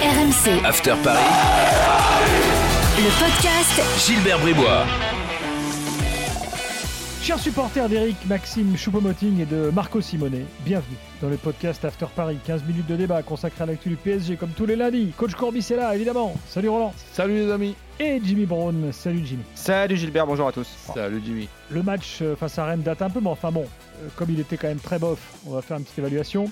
RMC, After Paris, le podcast Gilbert Bribois. Chers supporters d'Eric, Maxime Choupo-Moting et de Marco Simonet, bienvenue dans le podcast After Paris. 15 minutes de débat consacré à l'actu du PSG comme tous les lundis. Coach Corbis est là, évidemment. Salut Roland. Salut les amis. Et Jimmy Brown. Salut Jimmy. Salut Gilbert, bonjour à tous. Salut Jimmy. Le match euh, face à Rennes date un peu, mais enfin bon, euh, comme il était quand même très bof, on va faire une petite évaluation.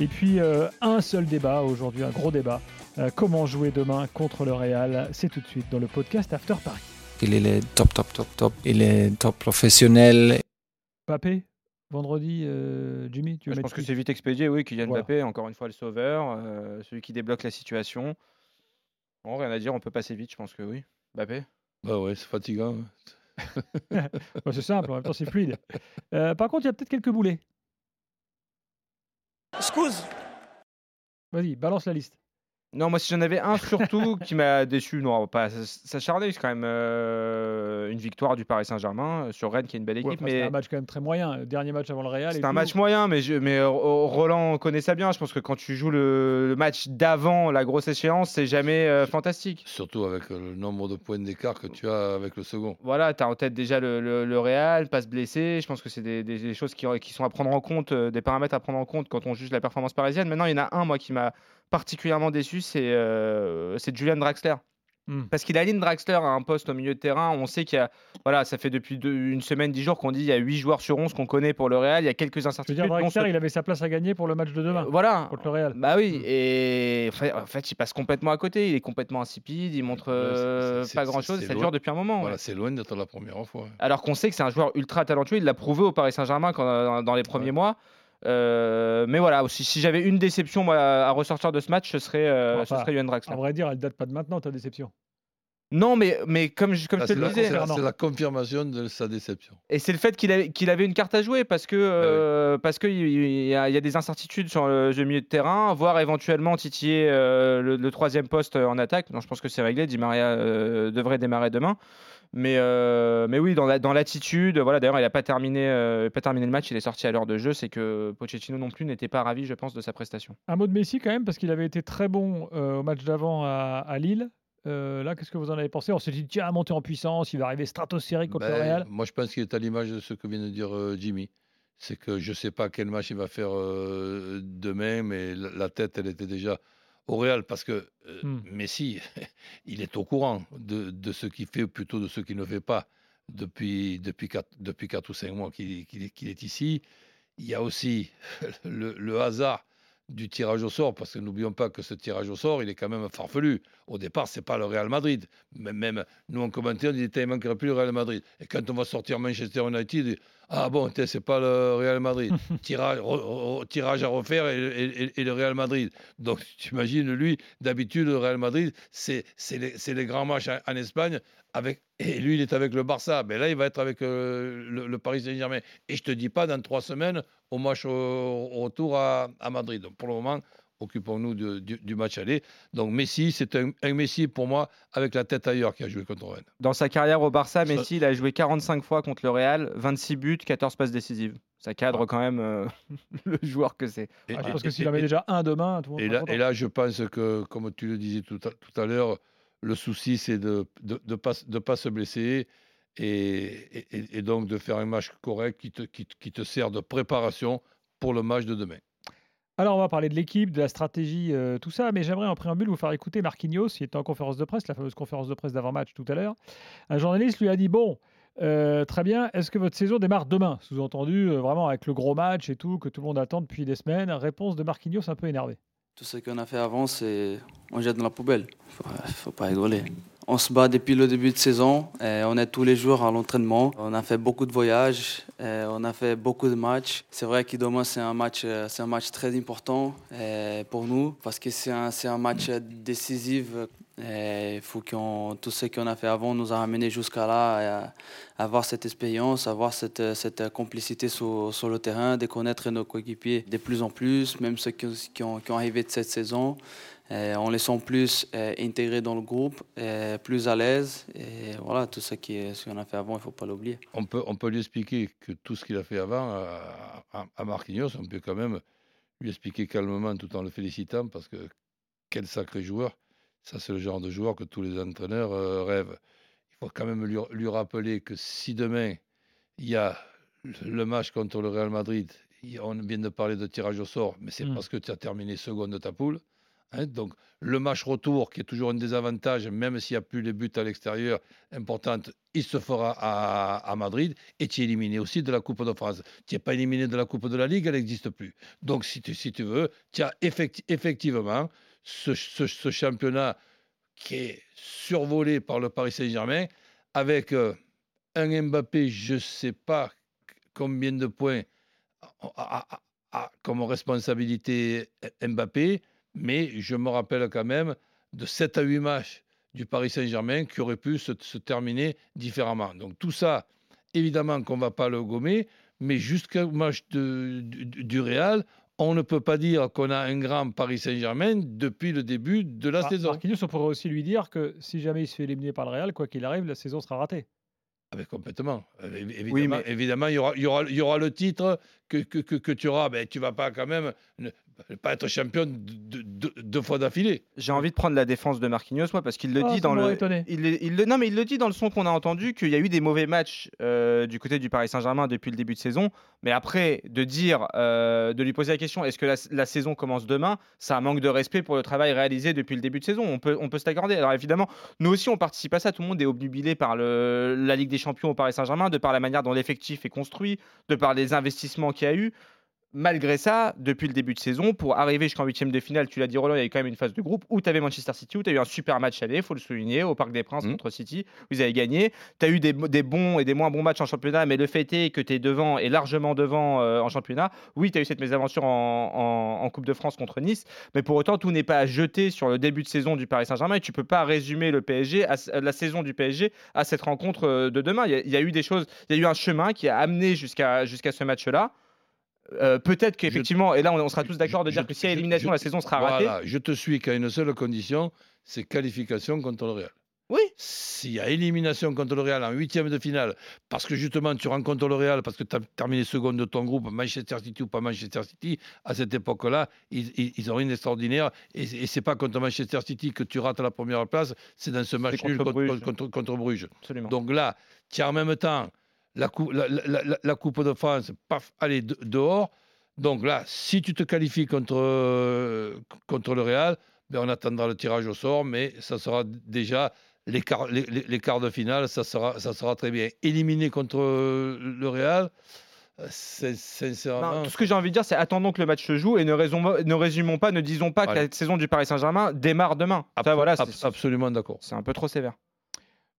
Et puis euh, un seul débat aujourd'hui, un gros débat. Euh, comment jouer demain contre le Real? C'est tout de suite dans le podcast After Paris. Il est le top, top, top, top. Il est top professionnel. Papé, vendredi, euh, Jimmy, tu veux Je pense que c'est vite expédié, oui, Kylian Voilà. Mbappé, encore une fois le sauveur, euh, celui qui débloque la situation. Bon, rien à dire, on peut passer vite, je pense que oui. Mbappé? Bah ouais, c'est fatigant. Bah, c'est simple, en même temps c'est fluide. Euh, par contre, il y a peut-être quelques boulets. Excuse Vas-y, balance la liste. Non, moi si j'en avais un surtout qui m'a déçu, non, on va pas s'acharner, c'est quand même euh, une victoire du Paris Saint-Germain euh, sur Rennes qui est une belle Ouais, équipe, C'était mais un match quand même très moyen. Le dernier match avant le Real. c'est un tout. match moyen, mais, je- mais euh, Roland connaît ça bien. Je pense que quand tu joues le, le match d'avant la grosse échéance, c'est jamais euh, fantastique. Surtout avec le nombre de points d'écart que tu as avec le second. Voilà, tu as en tête déjà le, le, le Real, pas se blesser. Je pense que c'est des, des- des choses qui, qui sont à prendre en compte, des paramètres à prendre en compte quand on juge la performance parisienne. Maintenant, il y en a un, moi, qui m'a particulièrement déçu, c'est euh, c'est Julian Draxler. Hmm. Parce qu'il aligne Draxler à un poste au milieu de terrain. On sait qu'il y a, voilà, ça fait depuis deux- une semaine, dix jours qu'on dit il y a 8 joueurs sur 11 qu'on connaît pour le Real. Il y a quelques Je veux incertitudes. dire, Draxler, il avait sa place à gagner pour le match de demain Voilà. contre le Real. Bah oui, Mm. et en fait, il passe complètement à côté. Il est complètement insipide. Il montre euh, pas c'est- grand chose. c'est Ça loin. dure depuis un moment. Voilà, ouais. c'est loin d'être la première fois. Alors qu'on sait que c'est un joueur ultra talentueux, il l'a prouvé au Paris Saint-Germain quand- dans, dans les premiers Ouais. mois. Euh, mais voilà, si, si j'avais une déception moi, à ressortir de ce match, ce serait, euh, Enfin, ce serait Johan Draxler. À vrai dire, elle date pas de maintenant, ta déception. Non, mais, mais comme je, comme Là, je te le disais, c'est la- confirmation de sa déception. et c'est le fait qu'il avait, qu'il avait une carte à jouer parce que euh, parce qu'il y, y a des incertitudes sur le jeu milieu de terrain, voire éventuellement titiller euh, le, le troisième poste en attaque. Non, je pense que c'est réglé. Di Maria euh, devrait démarrer demain. Mais, euh, mais oui, dans la- dans l'attitude, voilà. D'ailleurs, il n'a pas terminé, euh, pas terminé le match. Il est sorti à l'heure de jeu. C'est que Pochettino non plus n'était pas ravi, je pense, de sa prestation. Un mot de Messi quand même, parce qu'il avait été très bon euh, au match d'avant à, à Lille. Euh, là, qu'est-ce que vous en avez pensé? On s'est dit, tiens, monter en puissance, il va arriver stratosphérique contre le Ben, Real. moi, je pense qu'il est à l'image de ce que vient de dire euh, Jimmy. C'est que je ne sais pas quel match il va faire euh, demain, mais la, la tête, elle était déjà au Real parce que euh, Hmm. Messi, il est au courant de, de ce qu'il fait, ou plutôt de ce qu'il ne fait pas depuis, depuis, quatre, depuis quatre ou cinq mois qu'il est, ici. Il y a aussi le, le hasard du tirage au sort, parce que n'oublions pas que ce tirage au sort, il est quand même farfelu. Au départ, c'est pas le Real Madrid. Même, même nous, en commentaire, on dit il manquerait plus le Real Madrid. Et quand on va sortir Manchester United, on dit, ah bon, c'est pas le Real Madrid. tirage, re- re- tirage à refaire et, et- et- et le Real Madrid. Donc, tu imagines, lui, d'habitude, le Real Madrid, c'est les, les grands matchs en, en Espagne. Avec, et lui, il est avec le Barça. Mais là, il va être avec euh, le, le Paris Saint-Germain. Et je te dis pas, dans trois semaines, au match au, au retour à, à Madrid. Donc, pour le moment, occupons-nous de- du, du match aller. Donc, Messi, c'est un, un Messi pour moi avec la tête ailleurs qui a joué contre Rennes. Dans sa carrière au Barça, Ça- Messi, il a joué 45 fois contre le Real, 26 buts, 14 passes décisives. Ça cadre quand même euh, le joueur que c'est. Ah, je et- pense que s'il avait et- déjà un demain, tout le monde et là, et là, je pense que, comme tu le disais tout à, tout à l'heure, le souci, c'est de ne pas, se blesser et, donc de faire un match correct qui te sert de préparation pour le match de demain. Alors, on va parler de l'équipe, de la stratégie, euh, tout ça, mais j'aimerais en préambule vous faire écouter Marquinhos, qui était en conférence de presse, la fameuse conférence de presse d'avant-match tout à l'heure. Un journaliste lui a dit Bon, euh, très bien, est-ce que votre saison démarre demain? Sous-entendu, euh, vraiment avec le gros match et tout, que tout le monde attend depuis des semaines. Réponse de Marquinhos un peu énervé. Tout ce qu'on a fait avant, c'est on jette dans la poubelle. Faut, faut pas rigoler. On se bat depuis le début de saison. on est tous les jours à l'entraînement. On a fait beaucoup de voyages. on a fait beaucoup de matchs. C'est vrai que demain c'est un match, c'est un match très important et pour nous parce que c'est un, c'est un match décisif. Il faut qu'on tout ce qu'on a fait avant nous a ramené jusqu'à là, à avoir cette expérience, avoir cette, cette complicité sur, sur le terrain, de connaître nos coéquipiers de plus en plus, même ceux qui, ont, qui ont arrivé de cette saison. On les sent plus euh, intégrés dans le groupe, et plus à l'aise. Et voilà, tout ce qu'on a fait avant, il ne faut pas l'oublier. On peut, on peut lui expliquer que tout ce qu'il a fait avant à, à- à Marquinhos, on peut quand même lui expliquer calmement tout en le félicitant parce que quel sacré joueur. Ça, c'est le genre de joueur que tous les entraîneurs euh, rêvent. Il faut quand même lui, lui rappeler que si demain, il y a le match contre le Real Madrid, on vient de parler de tirage au sort, mais c'est Mm. parce que tu as terminé second de ta poule. hein. donc, le match retour, qui est toujours un désavantage, même s'il n'y a plus les buts à l'extérieur importantes, il se fera à, à Madrid et tu es éliminé aussi de la Coupe de France. Tu n'es pas éliminé de la Coupe de la Ligue, elle n'existe plus. Donc, si tu, si tu veux, tu as effecti- effectivement ce, championnat qui est survolé par le Paris Saint-Germain avec euh, un Mbappé, je ne sais pas combien de points a, comme responsabilité Mbappé, mais je me rappelle quand même de 7 à 8 matchs du Paris Saint-Germain qui auraient pu se, terminer différemment. Donc tout ça, évidemment qu'on ne va pas le gommer, mais jusqu'au match de- du Real, on ne peut pas dire qu'on a un grand Paris Saint-Germain depuis le début de la Mar- saison. Marquinhos, on pourrait aussi lui dire que si jamais il se fait éliminer par le Real, quoi qu'il arrive, la saison sera ratée. Ah ben, complètement. Euh, évi- Évidemment, Oui, mais- évidemment il, y aura, il, y aura, il y aura le titre que, que, que, que tu auras. Ben, tu ne vas pas quand même ne, pas être champion de- de- de- deux fois d'affilée. J'ai envie de prendre la défense de Marquinhos, moi, parce qu'il le Ah, dit ça dans le. Il, il le- non, mais il le dit dans le son qu'on a entendu qu'il y a eu des mauvais matchs euh, du côté du Paris Saint-Germain depuis le début de saison. Mais après, de dire, euh, de lui poser la question, est-ce que la, la saison commence demain C'est un manque de respect pour le travail réalisé depuis le début de saison. On peut, on peut se l'accorder. Alors évidemment, nous aussi, on participe à ça. Tout le monde est obnubilé par le, la Ligue des Champions au Paris Saint-Germain, de par la manière dont l'effectif est construit, de par les investissements qu'il y a eu. Malgré ça, depuis le début de saison, pour arriver jusqu'en huitième de finale, tu l'as dit Roland, il y a eu quand même une phase de groupe où tu avais Manchester City, où tu as eu un super match aller, il faut le souligner, au Parc des Princes Mhm. contre City, vous avez gagné. Tu as eu des, des bons et des moins bons matchs en championnat, mais le fait est que tu es devant et largement devant euh, en championnat. Oui, tu as eu cette mésaventure en, en- en Coupe de France contre Nice, mais pour autant, tout n'est pas à jeter sur le début de saison du Paris Saint-Germain et tu peux pas résumer le PSG, à, la saison du PSG à cette rencontre euh, de demain. Il y, a, il y a eu des choses, il y a eu un chemin qui a amené jusqu'à jusqu'à ce match-là. Euh, Peut-être qu'effectivement, et là on, on sera tous d'accord de je- dire que s'il y a élimination, je- la saison sera ratée. Voilà, je te suis qu'à une seule condition, c'est qualification contre le Real. Oui. S'il y a élimination contre le Real en huitième de finale, parce que justement tu rencontres le Real, parce que tu as terminé second de ton groupe, Manchester City ou pas Manchester City, à cette époque-là, ils, ils, ils ont rien d'extraordinaire. Et, et c'est pas contre Manchester City que tu rates la première place, c'est dans ce match contre nul contre, Bruges. contre, contre Bruges. Absolument. Donc là, tu as en même temps la, cou- la, la- la- la Coupe de France, paf, allez, de- dehors. Donc là, si tu te qualifies contre, euh, contre le Real, ben on attendra le tirage au sort, mais ça sera déjà les quarts, les, les- de finale, ça sera, ça sera très bien. Éliminé contre le Real, c'est sincèrement. Non, tout ce que j'ai envie de dire, c'est attendons que le match se joue et ne, résumons, ne résumons pas, ne disons pas que la saison du Paris Saint-Germain démarre demain. Ça, voilà, absolument d'accord. c'est un peu trop sévère.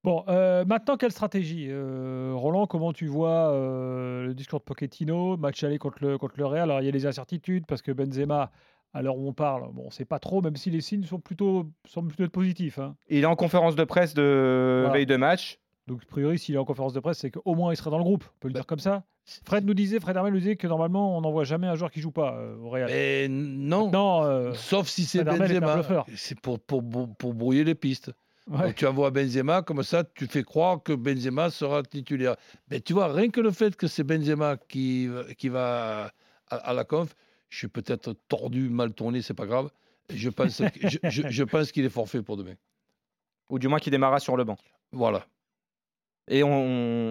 Bon, euh, maintenant, quelle stratégie Euh, Roland, comment tu vois euh, le discours de Pochettino, match aller contre le, contre le Real? Alors, il y a des incertitudes parce que Benzema, à l'heure où on parle, bon, on sait pas trop, même si les signes sont plutôt, semblent plutôt être positifs. hein. Il est en conférence de presse de Voilà. veille de match. Donc, a priori, s'il est en conférence de presse, c'est qu'au moins il sera dans le groupe. On peut le Bah, dire comme ça. Fred nous disait, Fred Hermel nous disait que normalement, on n'envoie jamais un joueur qui joue pas euh, au Real. Mais non, Non, euh, sauf si c'est Benzema. C'est pour, pour, pour, pour brouiller les pistes. Ouais. Donc tu envoies Benzema, comme ça tu fais croire que Benzema sera titulaire. Mais tu vois, rien que le fait que c'est Benzema qui, qui va à, à la conf, je suis peut-être tordu, mal tourné, c'est pas grave. Je pense, que- je, je- je pense qu'il est forfait pour demain. Ou du moins qui démarra sur le banc. Voilà. Et on,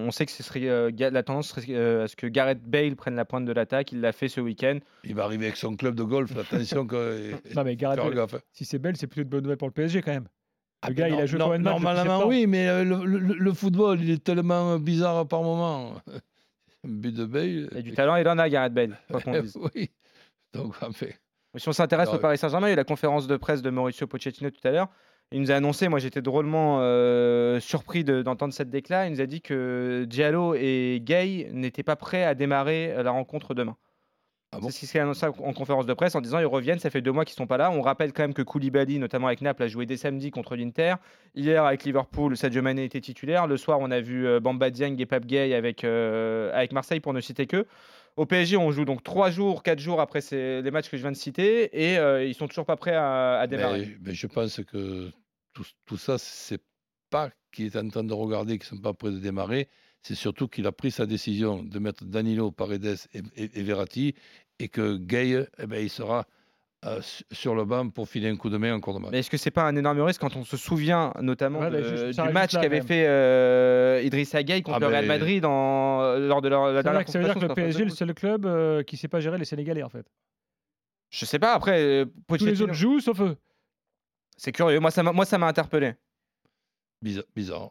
on sait que ce serait, euh, la tendance serait euh, à ce que Gareth Bale prenne la pointe de l'attaque. Il l'a fait ce week-end. Il va arriver avec son club de golf. Attention, que, Non, mais Gareth Bale, hein. si c'est belle, c'est plutôt de bonne nouvelle pour le PSG quand même. Ah, Le gars, mais il a joué non- combien de matchs Normalement, oui, mais euh, le, le- le football, il est tellement bizarre par moment. Un but de Bale. Il a du talent, il en a, Gareth Bale. quoi qu'on dise. oui. Donc, en fait. Mais Si on s'intéresse au Paris Saint-Germain, il y a eu la conférence de presse de Mauricio Pochettino tout à l'heure. Il nous a annoncé, moi j'étais drôlement euh, surpris de- d'entendre cette déclat. Il nous a dit que Diallo et Gay n'étaient pas prêts à démarrer euh, la rencontre demain. Ah bon C'est ce qui s'est annoncé en conférence de presse en disant ils reviennent, ça fait deux mois qu'ils sont pas là. On rappelle quand même que Koulibaly, notamment avec Naples, a joué dès samedi contre l'Inter. Hier avec Liverpool, Sadio Mané était titulaire. Le soir, on a vu euh, Bamba Dieng et Pape Gay avec, euh, avec Marseille pour ne citer que. Au PSG, on joue donc trois jours, quatre jours après ces- les matchs que je viens de citer et euh, ils sont toujours pas prêts à, à démarrer. Mais, mais je pense que tout, tout ça, c'est pas qu'il est en train de regarder qu'ils ne sont pas prêts de démarrer, c'est surtout qu'il a pris sa décision de mettre Danilo, Paredes et, et- et Verratti et que Gay, eh ben, il sera euh, sur le banc pour filer un coup de main en cours de match. Mais est-ce que c'est pas un énorme risque quand on se souvient notamment Ouais, bah, de- juste- ça du match qu'avait fait euh, Idrissa Gueye contre Ah, le Real Madrid en- lors de leur, la dernière ça veut dire que le PSG est le seul club euh, qui sait pas gérer les Sénégalais en fait. Je sais pas, après, euh, Tous les autres jouent sauf eux. c'est curieux. Moi, ça m'a moi, ça m'a interpellé. Bizarre. bizarre.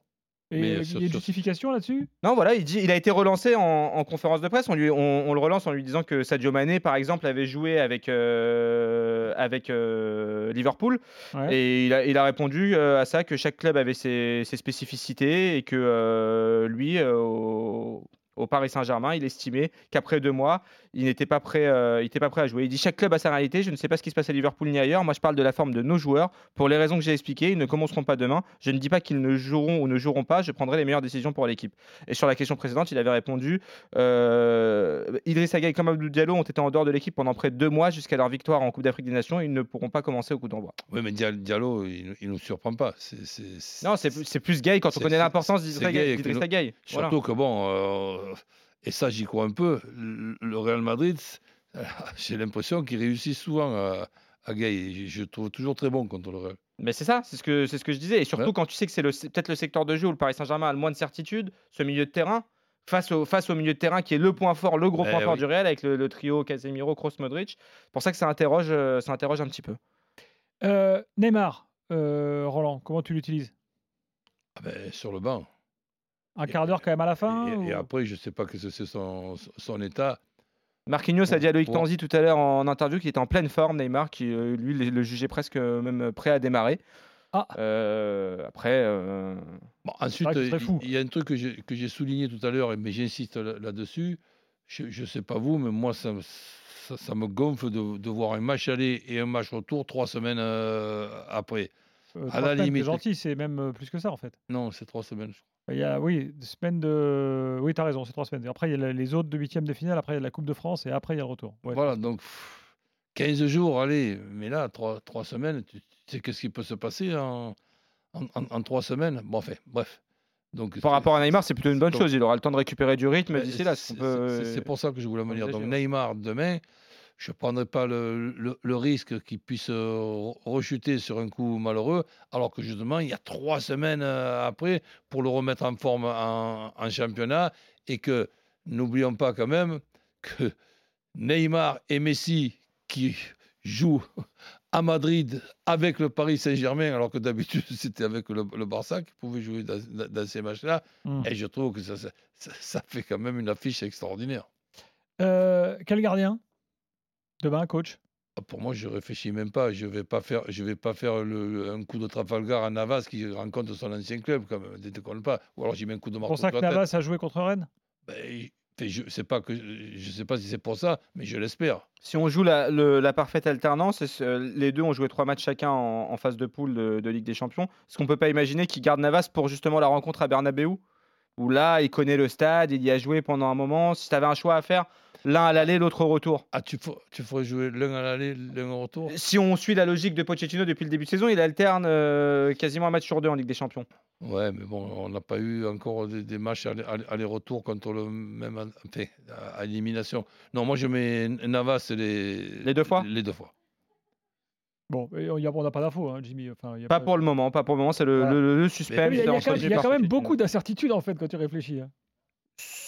Et Mais, il y sur- a une justification là-dessus? Non, voilà, il, dit, il a été relancé en, en conférence de presse. On, lui, on, on le relance en lui disant que Sadio Mané, par exemple, avait joué avec, euh, avec euh, Liverpool. Ouais. Et il a, il a répondu euh, à ça que chaque club avait ses, ses spécificités et que euh, lui, au, au Paris Saint-Germain, il estimait qu'après deux mois, il n'était pas, prêt, euh, il pas prêt à jouer. Il dit chaque club a sa réalité. Je ne sais pas ce qui se passe à Liverpool ni ailleurs. Moi, je parle de la forme de nos joueurs. Pour les raisons que j'ai expliquées, ils ne commenceront pas demain. Je ne dis pas qu'ils ne joueront ou ne joueront pas. Je prendrai les meilleures décisions pour l'équipe. Et sur la question précédente, il avait répondu euh, Idrissa Gueye comme Abdou Diallo ont été en dehors de l'équipe pendant près de deux mois jusqu'à leur victoire en Coupe d'Afrique des Nations. Ils ne pourront pas commencer au coup d'envoi. Oui, mais Dia- Diallo, il ne nous surprend pas. Non, c'est plus- c'est plus Gay quand on connaît l'importance d'Idrissa une- Gueye. Voilà. Surtout que bon, euh, et ça j'y crois un peu, le Real Madrid, euh, j'ai l'impression qu'il réussit souvent à, à gagner. Je, le trouve toujours très bon contre le Real. Mais c'est ça, c'est ce, que, c'est ce que je disais. Et surtout Ouais. quand tu sais que c'est peut-être le secteur de jeu où le Paris Saint-Germain a le moins de certitude, ce milieu de terrain, face au, face au milieu de terrain qui est le point fort, le gros Eh point fort du Real avec le, le trio Casemiro, Kroos, Modric. C'est pour ça que ça interroge, euh, ça interroge un petit peu. Euh, Neymar, euh, Roland, comment tu l'utilises? Ah ben, sur le banc. Un quart d'heure quand même à la fin et, après, je ne sais pas que c'est son, son état. Marquinhos a dit à Loïc Tanzi tout à l'heure en interview qu'il était en pleine forme, Neymar, qui euh, lui le, le jugeait presque euh, même prêt à démarrer. Ah. Euh, après, euh, Bon, ensuite, il fou. il y a un truc que j'ai souligné tout à l'heure, mais j'insiste là- là-dessus. Je ne sais pas vous, mais moi, ça, me- ça, ça me gonfle de, de voir un match aller et un match retour trois semaines euh, après. Euh, à la semaines, limite. gentil, c'est même plus que ça en fait. Non, c'est trois semaines. je crois. Il y a, oui, des semaines de. Oui, tu as raison, c'est trois semaines. Et Après, il y a les autres de huitième de finale, après, il y a la Coupe de France et après, il y a le retour. Ouais. Voilà, donc pff, 15 jours, allez, mais là, trois, trois semaines, tu, sais qu'est-ce qui peut se passer en, en, en- en trois semaines? Bon, enfin, bref. Donc, par rapport à Neymar, c'est plutôt une bonne donc- chose. Il aura le temps de récupérer du rythme Ouais, d'ici là. c'est- peut- pour ça que je voulais me dire. Donc. Neymar demain, je ne prendrai pas le, le- le risque qu'il puisse euh, rechuter sur un coup malheureux, alors que justement, il y a trois semaines euh, après pour le remettre en forme en, en championnat et que n'oublions pas quand même que Neymar et Messi qui jouent à Madrid avec le Paris Saint-Germain, alors que d'habitude c'était avec le, le Barça qui pouvait jouer dans, ces matchs-là, Mm. et je trouve que ça, ça, ça- ça fait quand même une affiche extraordinaire. Euh, quel gardien? Demain, coach? Ah, Pour moi, je réfléchis même pas. Je vais pas faire, je vais pas faire le- le- un coup de Trafalgar à Navas qui rencontre son ancien club, quand même. Ne déconne pas. Ou alors j'y mets un coup de C'est marteau pour ça que tête. Navas a joué contre Rennes? Ben, je sais pas que, je sais pas si c'est pour ça, mais je l'espère. Si on joue la, le- la parfaite alternance, euh, les deux ont joué trois matchs chacun en, en phase de poule de, de Ligue des Champions. Est-ce qu'on peut pas imaginer qu'ils gardent Navas pour justement la rencontre à Bernabeu? Où là, il connaît le stade, il y a joué pendant un moment. Si tu avais un choix à faire, l'un à l'aller, l'autre au retour. Ah, tu, fer- tu ferais jouer l'un à l'aller, l'un au retour Si on suit la logique de Pochettino depuis le début de saison, il alterne euh, quasiment un match sur deux en Ligue des Champions. Ouais, mais bon, on n'a pas eu encore des, des matchs aller- aller- aller-retour contre le même, en- enfin, à, à élimination. Non, moi je mets Navas les, Les deux fois Les deux fois. Bon, et on y a- on n'a pas d'infos, hein, Jimmy. Enfin, il y a Pas pour le moment, pas pour le moment, c'est le, Voilà. le- le Mais suspense. il y a, y quand même, il y a par quand même Pochettino. beaucoup d'incertitudes en fait quand tu réfléchis. hein.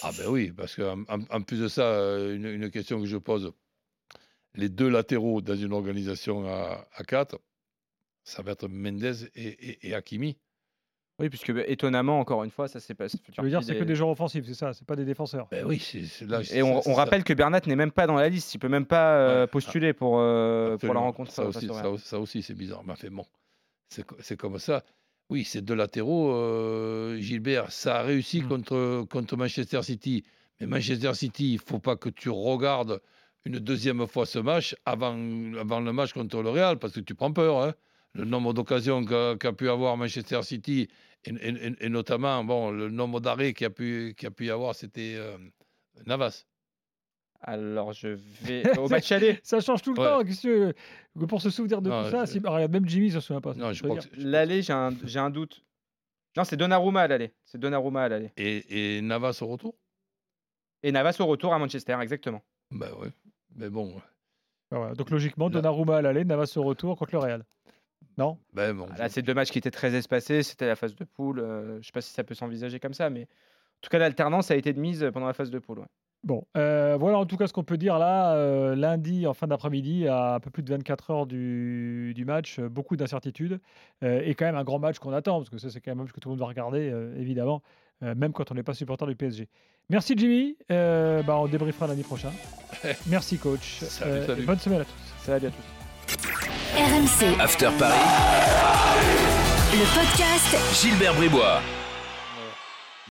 Ah ben oui, parce qu'en en, en plus de ça, euh, une, une question que je pose, les deux latéraux dans une organisation à, à 4, ça va être Mendez et, et- et Hakimi. Oui, puisque bah, étonnamment, encore une fois, ça s'est passé. Tu veux dire, c'est que des joueurs offensifs, c'est ça, c'est pas des défenseurs. Ben oui, c'est là. Et on, on rappelle que Bernat n'est même pas dans la liste. Il peut même pas euh, postuler pour, euh, pour la rencontre. Ça aussi, ça, ça c'est bizarre. Mais enfin, bon, c'est comme ça. Oui, c'est deux latéraux. euh, Gilbert, ça a réussi Mm. contre, contre Manchester City. Mais Manchester City, il ne faut pas que tu regardes une deuxième fois ce match avant, avant le match contre le Real, parce que tu prends peur. hein. Le nombre d'occasions qu'a pu avoir Manchester City, et, et- et notamment bon, le nombre d'arrêts qu'il a pu, a pu y avoir, c'était euh, Navas. Alors, je vais au match aller. Ça change tout le Ouais. temps. que tu- Pour se souvenir de Non, tout ça, je- si- regarde, même Jimmy ne se souvient pas. Non, je veux crois dire. que- L'aller, j'ai un, j'ai un doute. Non, c'est Donnarumma à l'aller. C'est Donnarumma à l'aller. Et, et Navas au retour? Et Navas au retour à Manchester, exactement. Ben oui. Mais bon, Ah. Donc logiquement. Donnarumma à l'aller, Navas au retour contre le Real. Non? Ben bon, Là, c'est deux matchs qui étaient très espacés. C'était la phase de poule. euh, je ne sais pas si ça peut s'envisager comme ça, mais en tout cas, l'alternance a été de mise pendant la phase de poule. ouais. Bon, euh, voilà en tout cas ce qu'on peut dire là, euh, lundi en fin d'après-midi, à un peu plus de 24 heures du, du match, euh, beaucoup d'incertitudes, euh, et quand même un grand match qu'on attend, parce que ça c'est quand même un match que tout le monde va regarder, euh, évidemment, euh, même quand on n'est pas supporter du PSG. Merci Jimmy, euh, bah, on débriefera lundi prochain. Merci coach, Salut, salut. et bonne semaine à tous. Salut à tous. RMC, After Paris, le podcast Gilbert Bribois.